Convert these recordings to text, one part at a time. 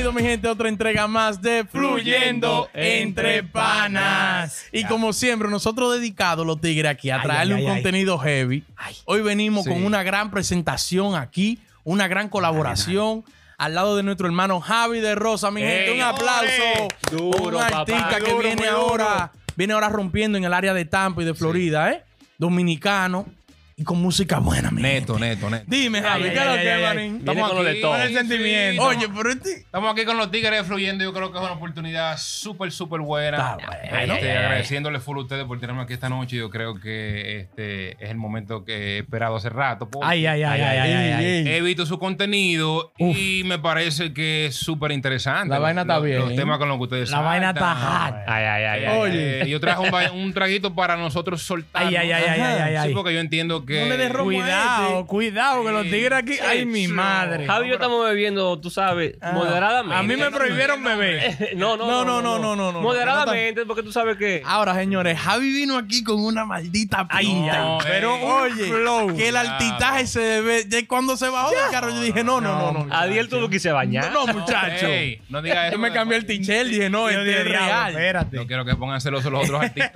Bienvenido, mi gente, a otra entrega más de Fluyendo Entre Panas. Y como siempre, nosotros dedicados, los tigres, aquí a traerle ay, un ay, contenido heavy. Hoy venimos Sí. con una gran presentación aquí, una gran colaboración. Al lado de nuestro hermano Javi de Rosa, mi gente, un aplauso. Duro, un papá. artista que Duro, viene duro. ahora, viene ahora rompiendo en el área de Tampa y de Florida, ¿eh? Dominicano y con música buena, mi Neto, gente. neto, neto. Dime, Javi, Ay, ¿qué es lo que, manín? Viene con lo de todo. Con el sentimiento. Oye, pero este... Estamos aquí con los Tigres fluyendo. Yo creo que es una oportunidad súper, súper buena. Está bueno. Este, agradeciéndole full a ustedes por tenerme aquí esta noche. Yo creo que este es el momento que he esperado hace rato. porque Ay, ay, ay, ay, ay, ay, ay. He visto su contenido y me parece que es súper interesante. La vaina está Los- bien. Los temas con los que ustedes La vaina saltan. está hot. Ay, ay, ay, ay. Oye. Eh, yo traje un, ba- un traguito para nosotros soltar. Ay, ay, ay, ay, ay, ay, Sí, ay. porque yo entiendo que. No le des romo a Cuidado, este. cuidado, que los tigres aquí. Ay, mi sí. madre. Javi yo estamos bebiendo, tú sabes, moderadamente. A mí me prohibieron beber. no, no, No, no, no, no, no, no. Moderadamente, porque tú sabes que. Ahora, señores, Javi vino aquí con una maldita pinta. pero oye, flow. que el altitaje se debe. de cuando se bajó del carro, yo dije, no, no, no, no. Adiel tuvo que se bañar. No, muchacho. No digas eso. Yo me cambié el t-shirt, dije, no, este es real. Espérate. No quiero que pongan celosos los otros artistas.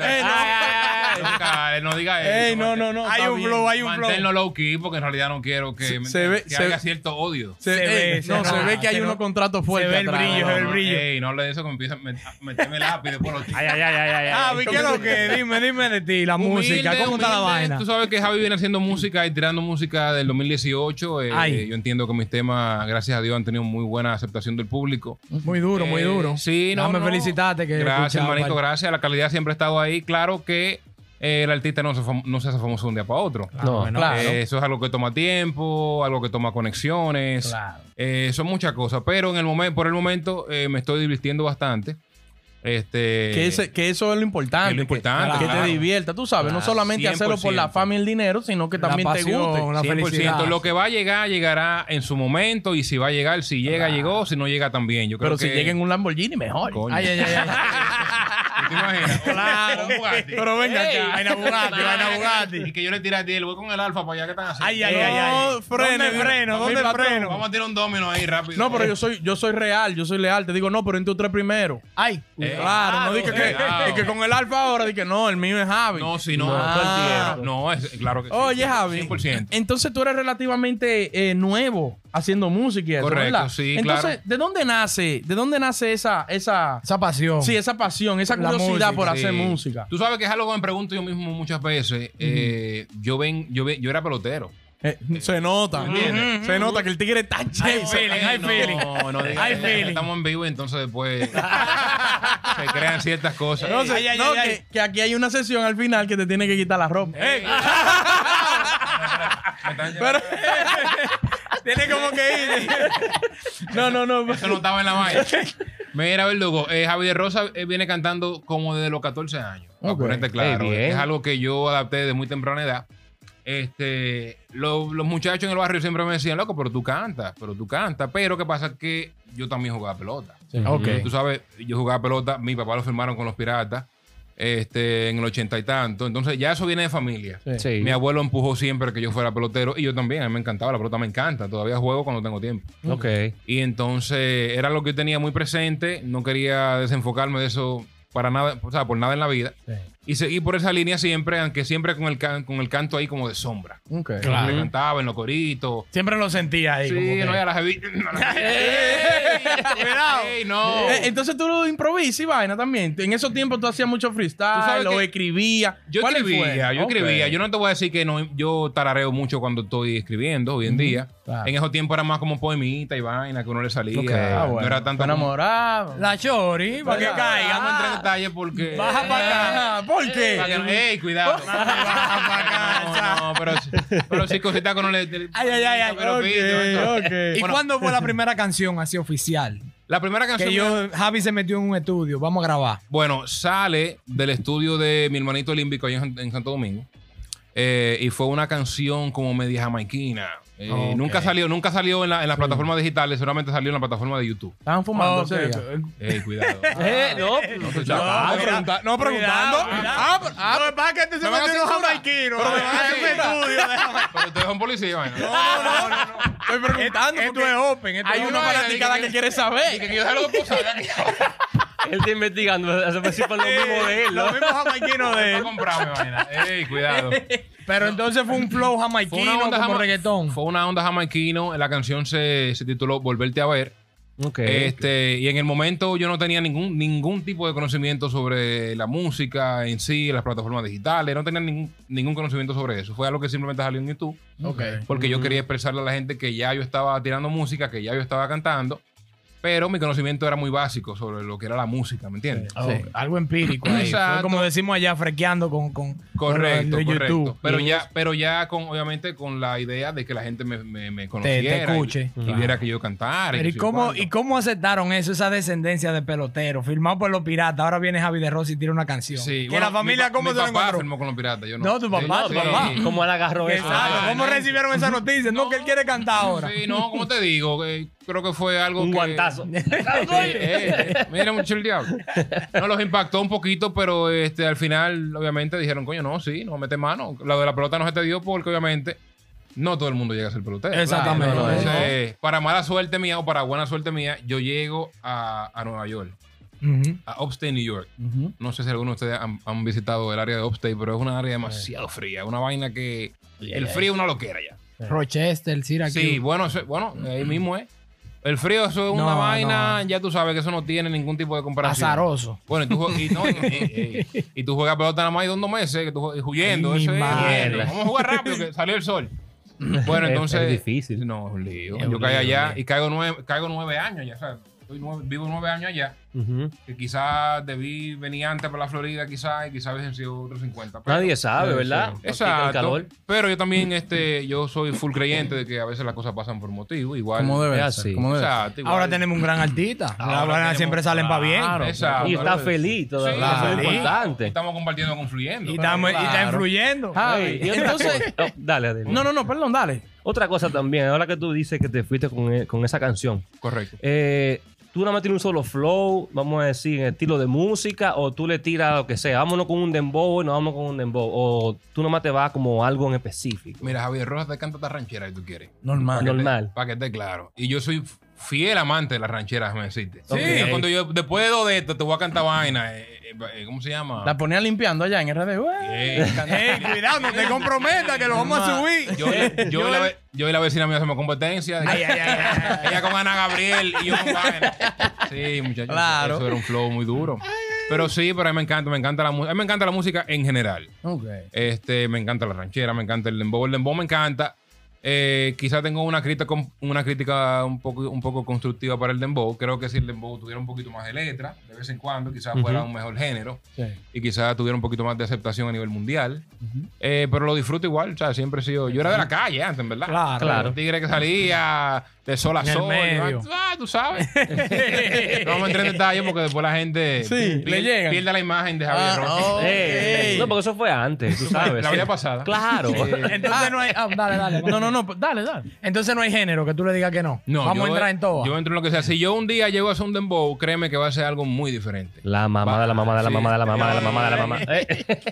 No. Nunca, diga eso. Ey, no, no, no. Hay un flow, hay un flow. Manténlo low key porque en realidad no quiero que, Se- se ve- que se haya ve- cierto odio. Se, Se ey, ve, se no, se ve que hay se unos no- contratos fuertes. ve el atrás. brillo, se ve el brillo. Ey, no hable de eso que me empiezan a met- a meterme lápiz después los Ay, ay, ay, ay, ay, Ah. ¿qué es lo que? Dime, dime de ti, la música. ¿Cómo está la vaina? Tú sabes que Javi viene haciendo música y tirando música del 2018. eh, yo entiendo que mis temas, gracias a Dios, han tenido muy buena aceptación del público. Muy duro, muy Eh, duro. Sí, no. Felicitarte. Que Gracias, hermanito, gracias. La calidad siempre ha estado ahí. Claro que el artista no se, no se hace famoso de un día para otro. No, bueno, claro. Eh, eso es algo que toma tiempo, algo que toma conexiones. Claro. Eh, son muchas cosas, pero en el momento, por el momento eh, me estoy divirtiendo bastante. Este, Que, ese- que eso es lo importante. Es lo importante, Que, que claro. te divierta, tú sabes. No Claro, solamente hacerlo por la 100%. fama y el dinero, sino que La también te guste. la 100%. felicidad. Lo que va a llegar, llegará en su momento. Y si va a llegar, si llega, llegó. Si no llega, también. Yo creo Pero si que- llega en un Lamborghini, mejor. Coño. Ay, ay, ay, ay. ¿Tú te imaginas? Claro. Un Bugatti. Pero venga Ey. acá. Vaina Bugatti, vaina Y Bugatti. que yo le tire a ti, el voy con el alfa para allá que están haciendo. Ay, ay, ay, ay. No, frene, ¿Dónde freno? ¿Dónde patrón. freno? Vamos a tirar un domino ahí rápido. No, pero yo soy, yo soy real, yo soy leal. Te digo, no, pero entre tres primero. Ay. Eh, claro, no dije que, y que con el alfa ahora, dije, no, el mío es Javi. No, si no, No, ah. No, es, claro que sí. Oye, Javi. 100%. Entonces tú eres relativamente eh, nuevo haciendo música y eso, Correcto, ¿verdad? sí, Entonces, claro. ¿de dónde nace, de dónde nace esa, esa, Esa pasión. sí, esa pasión, esa curiosidad música, por hacer Sí. música? Tú sabes que es algo que me pregunto yo mismo muchas veces. Eh, yo ven, yo ven, yo era pelotero. Eh, se nota, se nota que el tigre está Hay chévere. feeling, hay no, feeling. No, Hay feeling. Estamos en vivo, entonces después se crean ciertas cosas. No, sé, Ay, ay, no, ay, que, ay. que aquí hay una sesión al final que te tiene que quitar la ropa. Ey. Pero, Tiene como que ir. no, no, no. Eso no estaba en la vaina. Mira, Verdugo, eh, Javi de Rosa eh, viene cantando como desde los 14 años. Para Ok. ponerte claro. Es algo que yo adapté de muy temprana edad. Este, lo- los muchachos en el barrio siempre me decían, loco, pero tú cantas, pero tú cantas. Pero ¿qué pasa? Que yo también jugaba pelota. Ok. Tú sabes, yo jugaba pelota, mi papá lo firmaron con los piratas este, en el ochenta y tanto. Entonces ya eso viene de familia. Sí. Sí. Mi abuelo empujó siempre que yo fuera pelotero y yo también, a mí me encantaba, la pelota me encanta, todavía juego cuando tengo tiempo. Ok. Y entonces era lo que yo tenía muy presente, no quería desenfocarme de eso para nada, o sea, por nada en la vida. Sí. Y seguí por esa línea siempre, aunque siempre con el, can- con el canto ahí como de sombra. Ok. Claro. Le cantaba en los coritos. Siempre lo sentía ahí. Sí, como que- no, ya. Cuidado. Ey, no. Eh, entonces tú lo improvisas y vaina también. En esos tiempos tú hacías mucho freestyle, lo escribías. Yo ¿Cuál escribía, fue? yo Ok. escribía. Yo no te voy a decir que no, yo tarareo mucho cuando estoy escribiendo hoy en día. claro. En esos tiempos era más como poemita y vaina que uno le salía. Ok. Ah, bueno. No era tanto como- enamorado. La chori, para que caiga. En detalle porque. Baja para acá. ¿Por qué? Para que no- ¡Ey, cuidado! No, no, pero, pero que no le. le- Ay, ay, ay, ay. pero pito. ¿Y Bueno, cuándo fue la primera canción así oficial? La primera canción. Que yo, Javi se metió en un estudio. Vamos a grabar. Bueno, sale del estudio de mi hermanito Límbico allá en, en Santo Domingo. Eh, y fue una canción como media jamaiquina. Eh, Ok. Nunca salió, nunca salió en, la- en las plataformas digitales, solamente salió en la plataforma de YouTube. Estaban fumando Ok, ese día. ok. Ey, cuidado. Eh, no, No, No, chapado. pregunta- no preguntando. Cuidado. Ah, pero- ah, Lo que pasa es que este se ¿Me van a metió en un censurar? jamaiquino. Pero me van a estudio, déjame. Pero ustedes son policías, no, no, no, no. estoy preguntando. Esto es open. Hay una fanaticada que quiere Y que saber. que yo lo aquí. Él está investigando. Ver si fue lo mismo de él, ¿no? Los mismos jamaiquinos de él. comprarme vaina. Ey, cuidado. Pero entonces fue un flow Fue jamaiquino una onda como jama- reggaetón. Fue una onda jamaiquino. La canción se, se tituló Volverte a ver. Este, y en el momento yo no tenía ningún, ningún tipo de conocimiento sobre la música en sí, las plataformas digitales, no tenía ningún, ningún conocimiento sobre eso. Fue algo que simplemente salió en YouTube, porque yo quería expresarle a la gente que ya yo estaba tirando música, que ya yo estaba cantando, pero mi conocimiento era muy básico sobre lo que era la música, ¿me entiendes? Oh, Algo empírico ahí. Fue como decimos allá, frequeando con, con, Correcto, con correcto. YouTube. Pero Y ya, pero ya con, obviamente, con la idea de que la gente me, me, me conociera. y- escuche. Y, viera que yo cantara. Pero ¿y cómo. ¿y cómo aceptaron eso, esa descendencia de pelotero? Firmado por los piratas. Ahora viene Javi de Rossi y tira una canción. Sí, que bueno, la familia, mi ¿cómo mi se lo papá encontró? firmó con los piratas, yo no. No, tu papá, Sí, tu sí. papá. ¿Cómo él agarró eso? Exacto. Ah, ¿Cómo no. recibieron esa noticia? No, que él quiere cantar ahora. Sí, no, como te digo, eh, creo que fue algo Un que... guantazo. Eh, eh, mira mucho el diablo. No los impactó un poquito, pero este al final, obviamente, dijeron, coño, no, sí, no mete mano. Lo de la pelota no se te dio porque, obviamente, no todo el mundo llega a ser pelotero. Exactamente. Claro, entonces, para mala suerte mía o para buena suerte mía, yo llego a, a Nueva York, a Upstate, New York. No sé si algunos de ustedes han, han visitado el área de Upstate, pero es una área demasiado fría. Una vaina que... El frío es una loquera ya. Rochester, Syracuse. Sí, bueno, bueno, ahí mismo es. El frío, eso es una No, vaina, ya tú sabes que eso no tiene ningún tipo de comparación. Azaroso. Bueno, y tú, jue- y, no, y- y- y- y tú juegas pelota nada más y dos meses, que tú jue- huyendo. Ay, mi eso es madre. mierda. Vamos a jugar rápido, que salió el sol. Bueno, Es- entonces. es difícil. No, es un lío. Es Yo un caí lío, allá y caigo nueve, caigo nueve años ya, ¿sabes? Estoy nueve- vivo nueve años allá. Que quizás debí venir antes para la Florida, quizás, y quizás hubiesen sido otros 50. pero- Nadie sabe, ¿verdad? Exacto. calor. Pero yo también, este, yo soy full creyente de que a veces las cosas pasan por motivo. Igual. Como debe ser. Como debe. Exacto, igual. Ahora tenemos un gran artista. Ahora siempre salen para bien. Claro. Exacto. Y está feliz todavía. Sí, eso es importante. Estamos compartiendo, confluyendo. Y, estamos- y está influyendo. Javi, y entonces. Oh, dale, Adel. No, no, no, perdón, dale. Otra cosa también, ahora que tú dices que te fuiste con, e- con esa canción, Correcto. eh, tú nada más tienes un solo flow, vamos a decir, en estilo de música, o tú le tiras lo que sea, vámonos con un dembow y nos vamos con un dembow, o tú nada más te vas como algo en específico. Mira, Javier Rojas te canta esta ranchera si tú quieres. Normal. Normal. Para que esté claro. Y yo soy fiel amante de las rancheras, me deciste. Sí. Yo Cuando yo, después de dos de esto, te voy a cantar vaina. eh, eh, eh, ¿Cómo se llama? La ponía limpiando allá en RD. Ey, cuidado, no te comprometas que lo vamos a subir. yo, yo, y la, ve- yo y la vecina mía hacemos competencia. Ay, ay, ay, ay. Ella con Ana Gabriel y yo con. Sí, muchachos. Claro. Eso era un flow muy duro. Pero sí, pero a mí me encanta, me encanta la música. A mí me encanta la música en general. Ok. Este, me encanta la ranchera, me encanta el dembow. El dembow me encanta. Eh, quizá tengo una crítica, una crítica un poco, un poco constructiva para el dembow. Creo que si el dembow tuviera un poquito más de letra, de vez en cuando, quizás fuera un mejor género Sí. y quizás tuviera un poquito más de aceptación a nivel mundial. Eh, pero lo disfruto igual, o sea, siempre he sido. Yo era de la calle antes, en verdad. Claro. Claro. Un tigre que salía de sol a En el sol. medio. Ah, tú sabes. no vamos a entrar en detalle porque después la gente Sí, pierde, le pierde la imagen de Javier Ah, no, porque eso fue antes, tú sabes. La vida pasada. Claro. Entonces no hay. ah, dale, dale. No, no, no, dale, dale. Entonces no hay género que tú le digas que no. No, Vamos a entrar en todo. Yo entro en lo que sea. Si yo un día llego a hacer un dembow, créeme que va a ser algo muy diferente. La mamá de la mamá de la mamá de la mamá de la mamá de la mamá.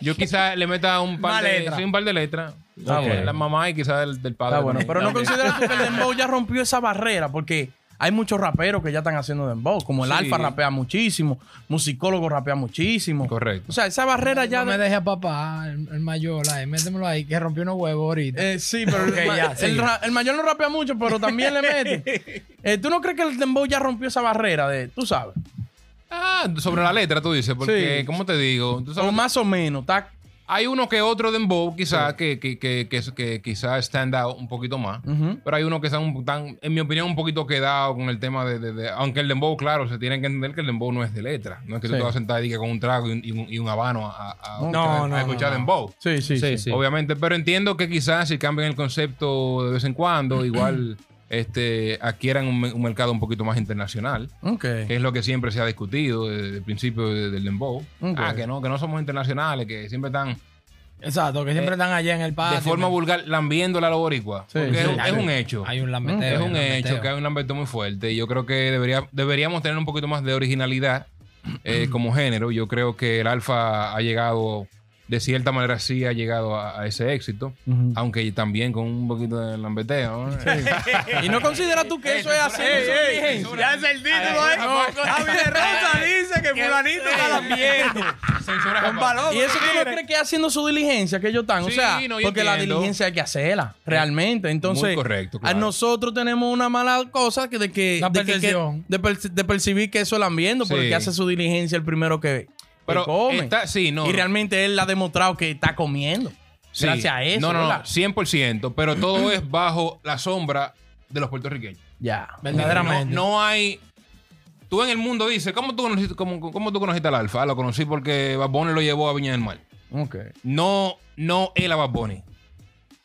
Yo quizás le meta un par de, un par de letras. Ah, bueno. La mamá y quizás del, del padre. Está bueno. Pero no consideras tú que el dembow ya rompió esa barrera porque hay muchos raperos que ya están haciendo dembow. Como el Sí. Alfa rapea muchísimo, musicólogo rapea muchísimo. Correcto. O sea, esa barrera ya. no me de- deje a papá, el, el mayor, ahí, métemelo ahí, que rompió unos huevos ahorita. Eh, sí, pero el, Ok, ma- ya, el sigue. ra- el mayor no rapea mucho, pero también le mete. Eh, ¿Tú no crees que el dembow ya rompió esa barrera de, tú sabes? Ah, sobre la letra tú dices, porque, Sí. ¿cómo te digo? Tú sabes O más o menos, está. Hay uno que otro dembow, quizás, que, que, que, que, que quizás stand out un poquito más. Pero hay uno que están, un- tan, en mi opinión, un poquito quedado con el tema de, de- de- Aunque el dembow, claro, se tiene que entender que el dembow no es de letra. No es que tú Sí. te vas a sentar y que con un trago y un, y un- y un habano a, a- No, escuchar, no, a escuchar no, no. dembow. Sí. Sí, sí. Obviamente, pero entiendo que quizás si cambian el concepto de vez en cuando, igual este, adquieran un, un mercado un poquito más internacional, Ok. que es lo que siempre se ha discutido desde el principio de- del dembow. Ah, que no, que no somos internacionales, que siempre están Exacto, que siempre están allá en el patio. de forma vulgar lambiéndole a los boricuas. Sí, porque sí. es, un- Hay es un- un hecho. Hay un Es lambeteo. un hecho que hay un lambeto muy fuerte y yo creo que debería, deberíamos tener un poquito más de originalidad eh, como género. Yo creo que el alfa ha llegado de cierta manera sí ha llegado a, a ese éxito, aunque también con un poquito de lambeteo. ¿no? Y no consideras tú que eso es así. Ya es el título, ¿eh? Javi de Rosa dice que fulanito está lambiendo. Censura Con balón. Y eso tú no crees que haciendo su diligencia que ellos están. o sea, porque la diligencia hay que hacerla, realmente. Entonces, Muy correcto, a nosotros tenemos una mala cosa que de que, La de, que- que- percepción. de, perci- de percibir que eso es ambiente, porque que hace su diligencia el primero que, que Pero come. está- sí, no, y no. realmente él ha demostrado que está comiendo. Sí. Gracias a eso. No, no, no, ¿verdad? 100%, pero todo es bajo la sombra de los puertorriqueños. Ya. Verdaderamente. No, no hay. Tú en el mundo dices, ¿cómo tú conociste, cómo, cómo tú conociste al Alfa? Ah, lo conocí porque Bad Bunny lo llevó a Viña del Mar. Ok. No, no él a Bad Bunny.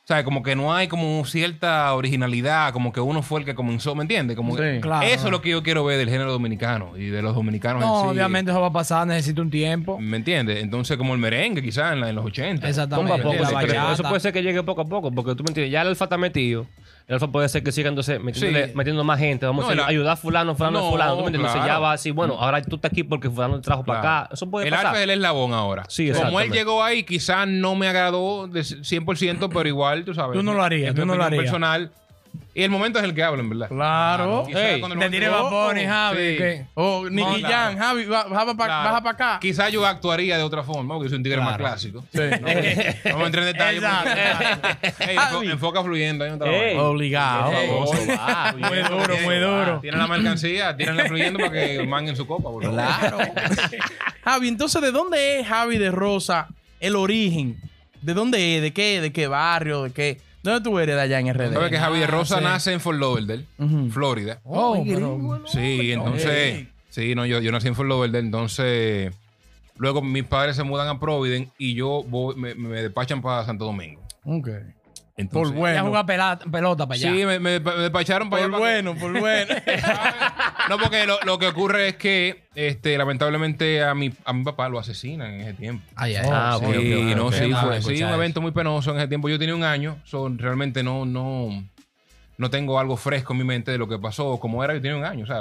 O sea, como que no hay como cierta originalidad, como que uno fue el que comenzó, ¿me entiendes? Como que- Sí. Claro. eso es lo que yo quiero ver del género dominicano y de los dominicanos No, en sí. obviamente eso va a pasar, necesita un tiempo. ¿Me entiendes? Entonces, como el merengue, quizás en, la- en los 80. Exactamente. Poco a poco. La pero eso puede ser que llegue poco a poco, porque tú me entiendes. Ya el alfa está metido. El alfa puede ser que siga entonces metiéndole- Sí. metiendo más gente. Vamos No, a el decir, a- ayudar a fulano, fulano, No, fulano. ¿Tú me entiendes? Entonces claro. ya va así, bueno, ahora tú estás aquí porque fulano te trajo para Claro. acá. Eso puede el pasar. alfa es el eslabón ahora. Sí, Como él exactamente. llegó ahí, quizás no me agradó de 100%, pero igual, tú sabes. Tú no lo harías, es mi tú no lo opinión harías. personal. Y el momento es el que habla, en verdad. Claro. Ey, Te momento- Bad Bunny, Javi. Sí. que- Oh, Nicky No, Jam, Javi, ba- baja para Claro. acá. Quizás yo actuaría de otra forma, porque soy un tigre más clásico. Sí. No, vamos a entrar en detalle. Ey, enfo- enfoca fluyendo. Ahí no Ey. Obligado. Muy duro, muy duro. Tienen la mercancía, tírenla fluyendo para que manguen su copa. favor. Claro. Javi, entonces, ¿de dónde es Javi de Rosa el origen? ¿De dónde es? ¿De qué? ¿De qué barrio? ¿De qué? ¿Dónde tú eres de allá en RD? ¿Sabes que Javi de Rosa nace en Fort Lauderdale, Ujú. Florida? Oh, pero- Sí, entonces. Sí, no, yo, yo nací en Fort Lauderdale, entonces. Luego mis padres se mudan a Providence y yo voy- me, me despachan para Santo Domingo. Ok. Entonces, Por bueno. Ya juega pela- pelota para allá. Sí, me, me- me despacharon para Por allá. para que- bueno, por bueno. No, porque lo, lo que ocurre es que este, lamentablemente a mi, a mi papá lo asesinan en ese tiempo. Ay, ay, Ah, ok, Sí, no, sí, fue sí, un evento muy penoso en ese tiempo. Yo tenía un año, so, realmente no, no, no tengo algo fresco en mi mente de lo que pasó, como era, yo tenía un año, o sea,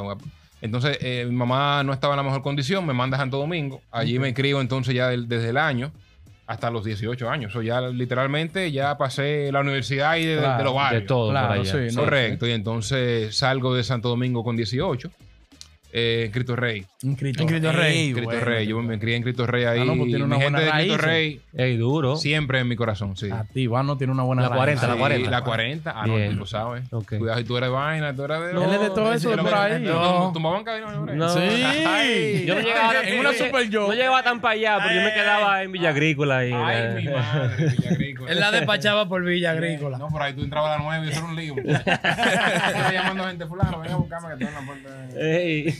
entonces eh, mi mamá no estaba en la mejor condición, me manda a Santo Domingo, allí me crío entonces ya del- desde el año hasta los 18 años, o ya literalmente ya pasé la universidad y de, de- Claro, de los De barrios. todo Claro, por allá. sí, ¿no? Correcto, y entonces salgo de Santo Domingo con 18, eh, en Cristo Rey. En Cristo, En Cristo Rey. Cristo bueno. Rey, yo me crié en Cristo Rey ahí. Ah, no, pues tiene una mi gente buena de Cristo raíz. Rey Ey, duro. siempre en mi corazón, sí. Activo, ah, no tiene una buena La raíz. 40, la Sí, 40. La 40. Ah, no, tú lo sabes. Ok. Cuidado si tú eres vaina, tú eres de. Él es de todo eso de por ahí. No. Tumbaban cadena, no, No. Sí. Ay, yo no llegaba en una super yo. No llegaba tan para allá, porque yo me quedaba en Villa Agrícola. ahí, Ay, eh. mi madre, Villa Agrícola. Él la despachaba por Villa Agrícola. No, por ahí tú entrabas a las 9 y eso era un lío. Estaba llamando a gente fulano, venga a buscarme que estoy en la puerta. Ey.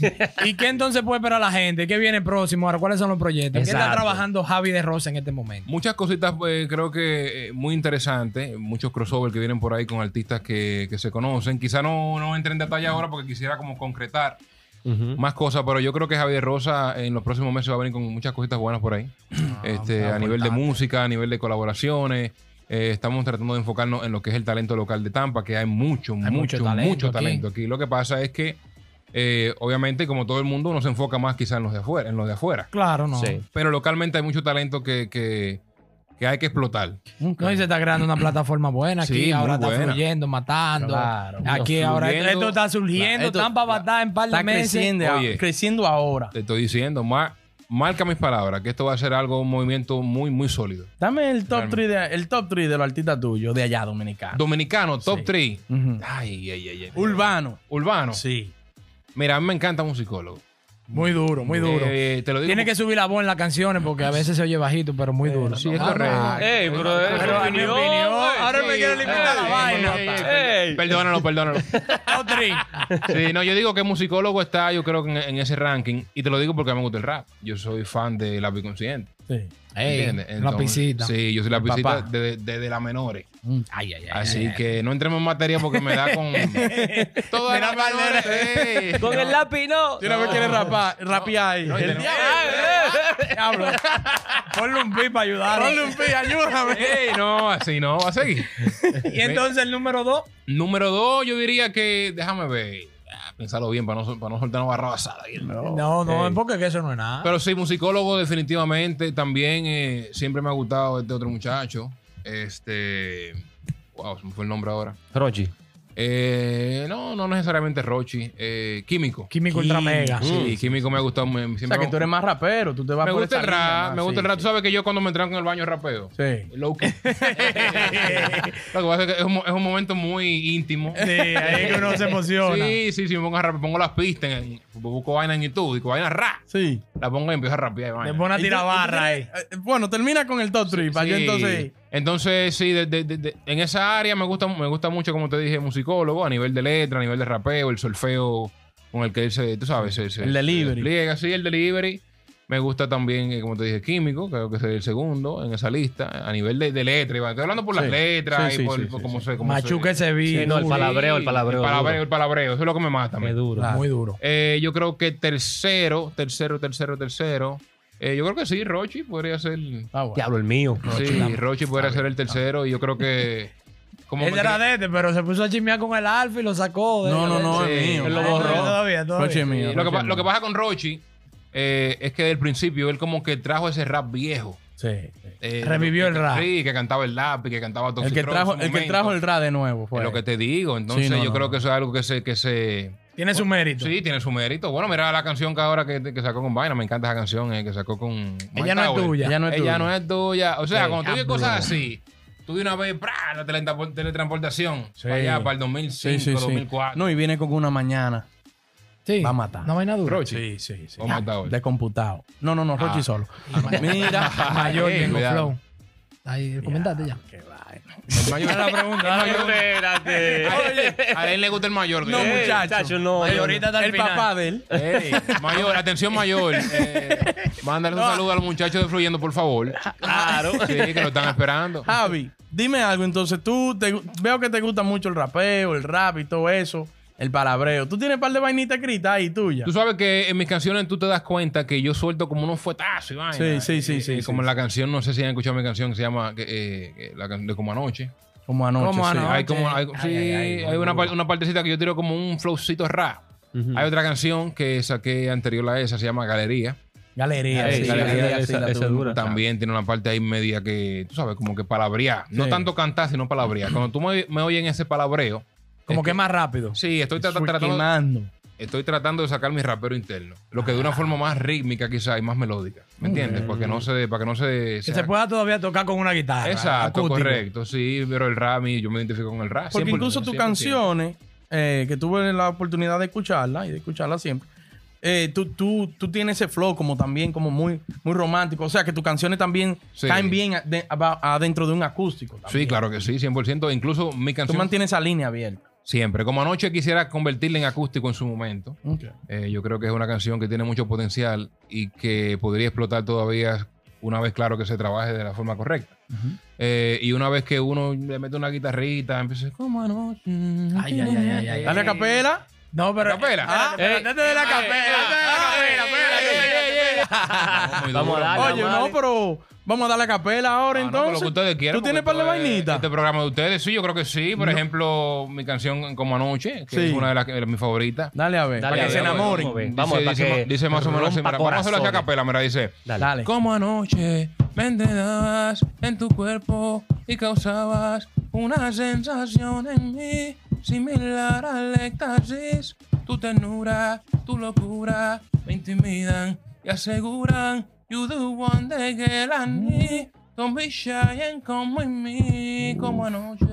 ¿Y qué entonces puede esperar la gente? ¿Qué viene próximo? Ahora, ¿cuáles son los proyectos? ¿Qué está trabajando Javi de Rosa en este momento? Muchas cositas, pues, creo que eh, muy interesantes. Muchos crossover que vienen por ahí con artistas que, que se conocen. Quizá no, no entre en detalle ahora porque quisiera como concretar más cosas, pero yo creo que Javier Rosa en los próximos meses va a venir con muchas cositas buenas por ahí. este, a nivel de música, a nivel de colaboraciones. Eh, estamos tratando de enfocarnos en lo que es el talento local de Tampa, que hay mucho, Hay mucho, mucho mucho talento talento, aquí. aquí. Lo que pasa es que, eh, obviamente, como todo el mundo, uno se enfoca más quizás en los de afuera, en los de afuera. Claro, no. Sí. Pero localmente hay mucho talento que, que, que hay que explotar. No, y se está creando una plataforma buena aquí. Sí, ahora está buena. fluyendo, matando. Claro. aquí ahora esto está surgiendo. Esto- Tampa va a estar en par de Está meses. creciendo, Oye. creciendo ahora. Te estoy diciendo, mar- marca mis palabras, que esto va a ser algo, un movimiento muy, muy sólido. Dame el top Realmente. 3 de, el top 3 de los artistas tuyos de allá dominicanos. Dominicano, top 3. Ujú. Ay, ay, ay, ay. Urbano. Urbano. Sí. Mira, a mí me encanta un psicólogo. Muy duro, muy duro. Eh, te lo digo. Tiene que subir la voz en las canciones porque a veces se oye bajito, pero muy duro. Sí, es Ah, correcto. Ey, pero es Pero mi opinión, ahora me Sí. quiere limitar la Ey, vaina. ey, ey, ey. Perdónalo, perdónalo. Sí, no, yo digo que musicólogo está, yo creo que en, en ese ranking. Y te lo digo porque a mí me gusta el rap. Yo soy fan de Lápiz Consciente. Sí. Ey, la pisita. Sí, yo soy la papá. pisita desde de, de las menores. Ay, ay, ay. Así que no entremos en materia porque me da con. Todas las menores. sí. Con el lápiz, no. Si una vez quieres rapar, rapear ahí. No, el diablo. Diablo. Ponle un pi para ayudar. Ponle un pi, ayúdame. Ey, no, así no, va a seguir. Y entonces el número dos. Número dos, yo diría que. Déjame ver. Ah, pensarlo bien para no, para no soltar una barra basada. ahí. No, no, Ey. porque que eso no es nada. Pero sí, musicólogo definitivamente. También eh, siempre me ha gustado este otro muchacho. Este... Wow, se me fue el nombre ahora. Rochi. Eh, no, no necesariamente Rochi. Eh, químico. Químico Ultra Mega. Sí, Químico me ha gustado. me- O siempre sea, que tú eres más rapero. Tú te vas me por gusta el esa línea rap, más, me gusta el sí, rap. Tú sabes que yo cuando me entran en el baño rapeo. Sí. Low key. Lo que pasa es que es un, mo- es un momento muy íntimo. Sí, ahí es que uno se emociona. Sí, sí, sí, me pongo a rapear, pongo las pistas, en, busco vaina en YouTube, digo vaina rap, Sí. la pongo y empiezo a rapear. Le vaina. pone a Y tirar y tú ahí. tienes- eh, Bueno, termina con el top 3 para yo Sí. entonces. Entonces, sí, de- de- de- de- en esa área me gusta, me gusta mucho, como te dije, musicólogo, a nivel de letra, a nivel de rapeo, el solfeo con el que él se, tú sabes, se, se- El delivery. se despliega, sí, el delivery. Me gusta también, eh, como te dije, químico, creo que sería el segundo en esa lista, a nivel de, de letra. Iván. Estoy hablando por las Sí. letras Sí, y sí, por, sí, por sí, cómo sí. se... cómo Machuca se- ese beat. Sí, no, el palabreo, el palabreo. El palabreo, duro. el palabreo, eso es lo que me mata. Qué duro. Claro. Muy duro. Eh, yo creo que tercero, tercero, tercero, tercero. Eh, yo creo que sí, Rochi podría ser. Ah, bueno. Diablo, el mío. Sí, Rochi podría ser el tercero. Y yo creo que. Como Él era de este, pero se puso a chismear con el alfa y lo sacó. de- No, no, no, Sí, es mío. él lo Ay, borró. Todavía, todavía. Rochi es mío. lo, que, lo que mío. pasa con Rochi eh, es que del principio él como que trajo ese rap viejo. Sí. Eh, Revivió el que- rap. Sí, que cantaba el lápiz, que cantaba El Toxic que Rock trajo, el que trajo el rap de nuevo fue. Es lo que te digo. Entonces Sí, no, yo no, creo que eso es algo que se, que se, Tiene su mérito. Sí, tiene su mérito. Bueno, mira la canción que ahora que, que sacó con Vaina. Me encanta esa canción eh, que sacó con. Mike Ella no es Tower. tuya. Ella no es Ella tuya. no es tuya. O sea, Sí, cuando tú oyes diablo. cosas así, tú de una vez, ¡prá! la teletranspor- teletransportación. Sí. Para allá, para el 2005, Sí, sí, sí. 2004. No, y viene con una mañana. Sí. Va a matar. No vaina dura. Rochi. Sí, sí, sí. O Mike Tower. De computado. No, no, no, Rochi Ah. solo. Mira. Mayor, Ey, cuidado. Flow. Ahí, comentaste ya. Qué vaina. El mayor. La pregunta, la. A él le gusta el mayor. No, Eh, muchacho. Chacho, no. Mayorita hasta el El final. papá de él. Ey, mayor, atención mayor. Eh, mándale un saludo a los muchachos de Fluyendo, por favor. Claro. Sí, que lo están esperando. Javi, dime algo. Entonces, tú te- veo que te gusta mucho el rapeo, el rap y todo eso, el palabreo. Tú tienes un par de vainitas escritas ahí tuyas. Tú sabes que en mis canciones tú te das cuenta que yo suelto como unos fuetazos y vaina. Sí, sí, sí, Eh, sí, eh, sí, Como en sí. la canción, no sé si han escuchado mi canción que se llama eh, la can- de Como Anoche. Como anoche. Como sí. anoche. Hay como, hay, Ay, sí, ay, ay, hay una, par- una partecita que yo tiro como un flowcito rap. Hay otra canción que saqué anterior a esa, se llama Galería. Galería. Sí, galería, galería, esa- esa dura. También tiene una parte ahí media que, tú sabes, como que palabrear. No tanto cantar, sino palabrear. Cuando tú me, me oyes en ese palabreo, Como es que más rápido. Sí, estoy, tra- tratando, quemando. estoy tratando de sacar mi rapero interno. Lo que de una forma más rítmica quizá y más melódica. ¿Me entiendes? Para que no se... Para que no se Que sea- se pueda todavía tocar con una guitarra. Exacto, acústico. correcto. Sí, pero el rap, yo me identifico con el rap. Porque 100%, incluso tus 100%. canciones, eh, que tuve la oportunidad de escucharla y de escucharla siempre, eh, tú, tú, tú tienes ese flow como también como muy, muy romántico. O sea, que tus canciones también Sí. caen bien adentro de un acústico. Sí, claro que sí, 100%. Incluso mi Tú canción... mantienes esa línea abierta. Siempre. Como anoche quisiera convertirla en acústico en su momento. Eh, yo creo que es una canción que tiene mucho potencial y que podría explotar todavía una vez, claro, que se trabaje de la forma correcta. Eh, y una vez que uno le mete una guitarrita, empieza como anoche. Ay, ay, ay, ay, ay. Dale a capela. No, pero. Capela. Ah, espérate de la capela. Ah, espérate de la capela, Vamos a darle. Oye, no, pero vamos a darle a capela ahora Ah, no, entonces. pero lo que ustedes quieran. ¿Tú tienes par de vainitas? Este programa de ustedes, sí, yo creo que sí. Por ejemplo, mi canción Como Anoche, que Sí. es una de las que- de mis favoritas. Dale a ver. Dale, para a que ver, se a enamoren. vamos a ver. Dice, Vamos, dice, que dice más o menos vamos a hacerlo hacia corazones. capela, mira, dice. Dale. Dale. Como anoche me enredabas en tu cuerpo y causabas una sensación en mí similar al éxtasis. Tu ternura, tu locura me intimidan y aseguran you the one that girl I need. Don't be shy and come with me como anoche.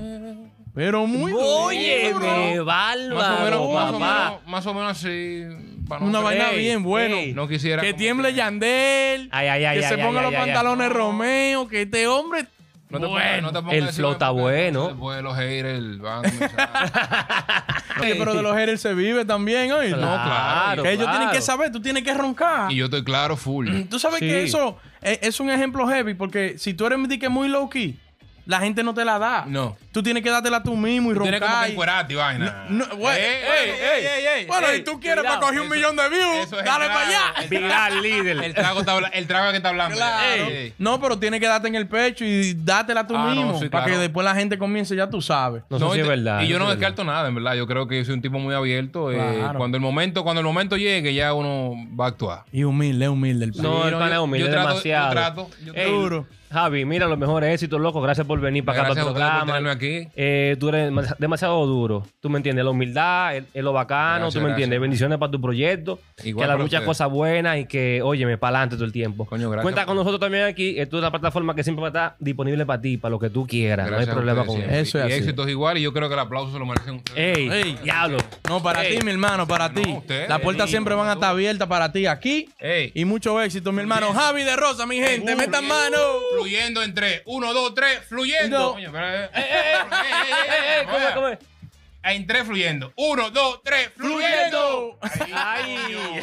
Pero muy Oye, me Más o menos, bárbaro, más o papá. menos, más o menos así. para no Una vaina bien bueno. ey. No quisiera. Que como tiemble Yandel. Ay, ay, ay, que ay, se ay, ponga ay, los ay, ay. pantalones Romeo. Que este hombre. No te, Bueno. pongas- no te pongas El a decir flow está porque bueno. Después los haters van a comenzar. Oye, pero de los haters se vive también, ¿oíste? No, claro. Que ellos tienen que saber, tú tienes que roncar. y yo estoy claro, full. Tú sabes Sí. que eso es, es un ejemplo heavy porque si tú eres que muy low key, la gente no te la da. No. Tú tienes que dártela tú mismo y Tú tienes como que encuerarte y vaina. No, güey, ey, ey, eh, eh, Bueno, ey, y tú quieres cuidado, para coger un eso- millón de views, eso es dale para allá. Viral líder. El trago, el trago que está hablando. Claro. Ey. No, pero tienes que darte en el pecho y dátela tú Ah, no, mismo. sí, Para claro. que después la gente comience, ya tú sabes. No, sé si es verdad. Y yo no descarto nada, en verdad. Yo creo que yo soy un tipo muy abierto. eh, Claro. cuando el momento, cuando el momento llegue, ya uno va a actuar. Y humilde, humilde el No, Sí, el no, pana es humilde, yo trato- demasiado. yo trato, yo Ey, Duro. Javi, mira, los mejores éxitos, loco. Gracias por venir para acá para el programa. Eh, tú eres demasi- demasiado duro. Tú me entiendes. La humildad, es es lo bacano. Gracias, tú me entiendes. gracias. Bendiciones para tu proyecto. Igual que haga para muchas cosas buenas y que, óyeme, para adelante todo el tiempo. Coño, gracias. Cuenta con nosotros también aquí. Esto es una plataforma que siempre va a estar disponible para ti, para lo que tú quieras. Gracias no hay problema con siempre. eso. Eso es y así. éxitos igual. Y yo creo que el aplauso se lo merecen ustedes. Ey, Ey. diablo. No, para Ey. ti, mi hermano, para No, ti. Las puertas siempre van a estar abiertas para ti aquí. Ey. Y mucho éxito, mi hermano. Javi de Rosa, mi gente. Metan mano. Fluyendo en tres. Uno, dos, tres. Fluyendo. No. Coño, pero, eh, ¿Cómo, cómo es? Entré fluyendo. Uno, dos, tres, fluyendo. fluyendo. Ahí, Ahí.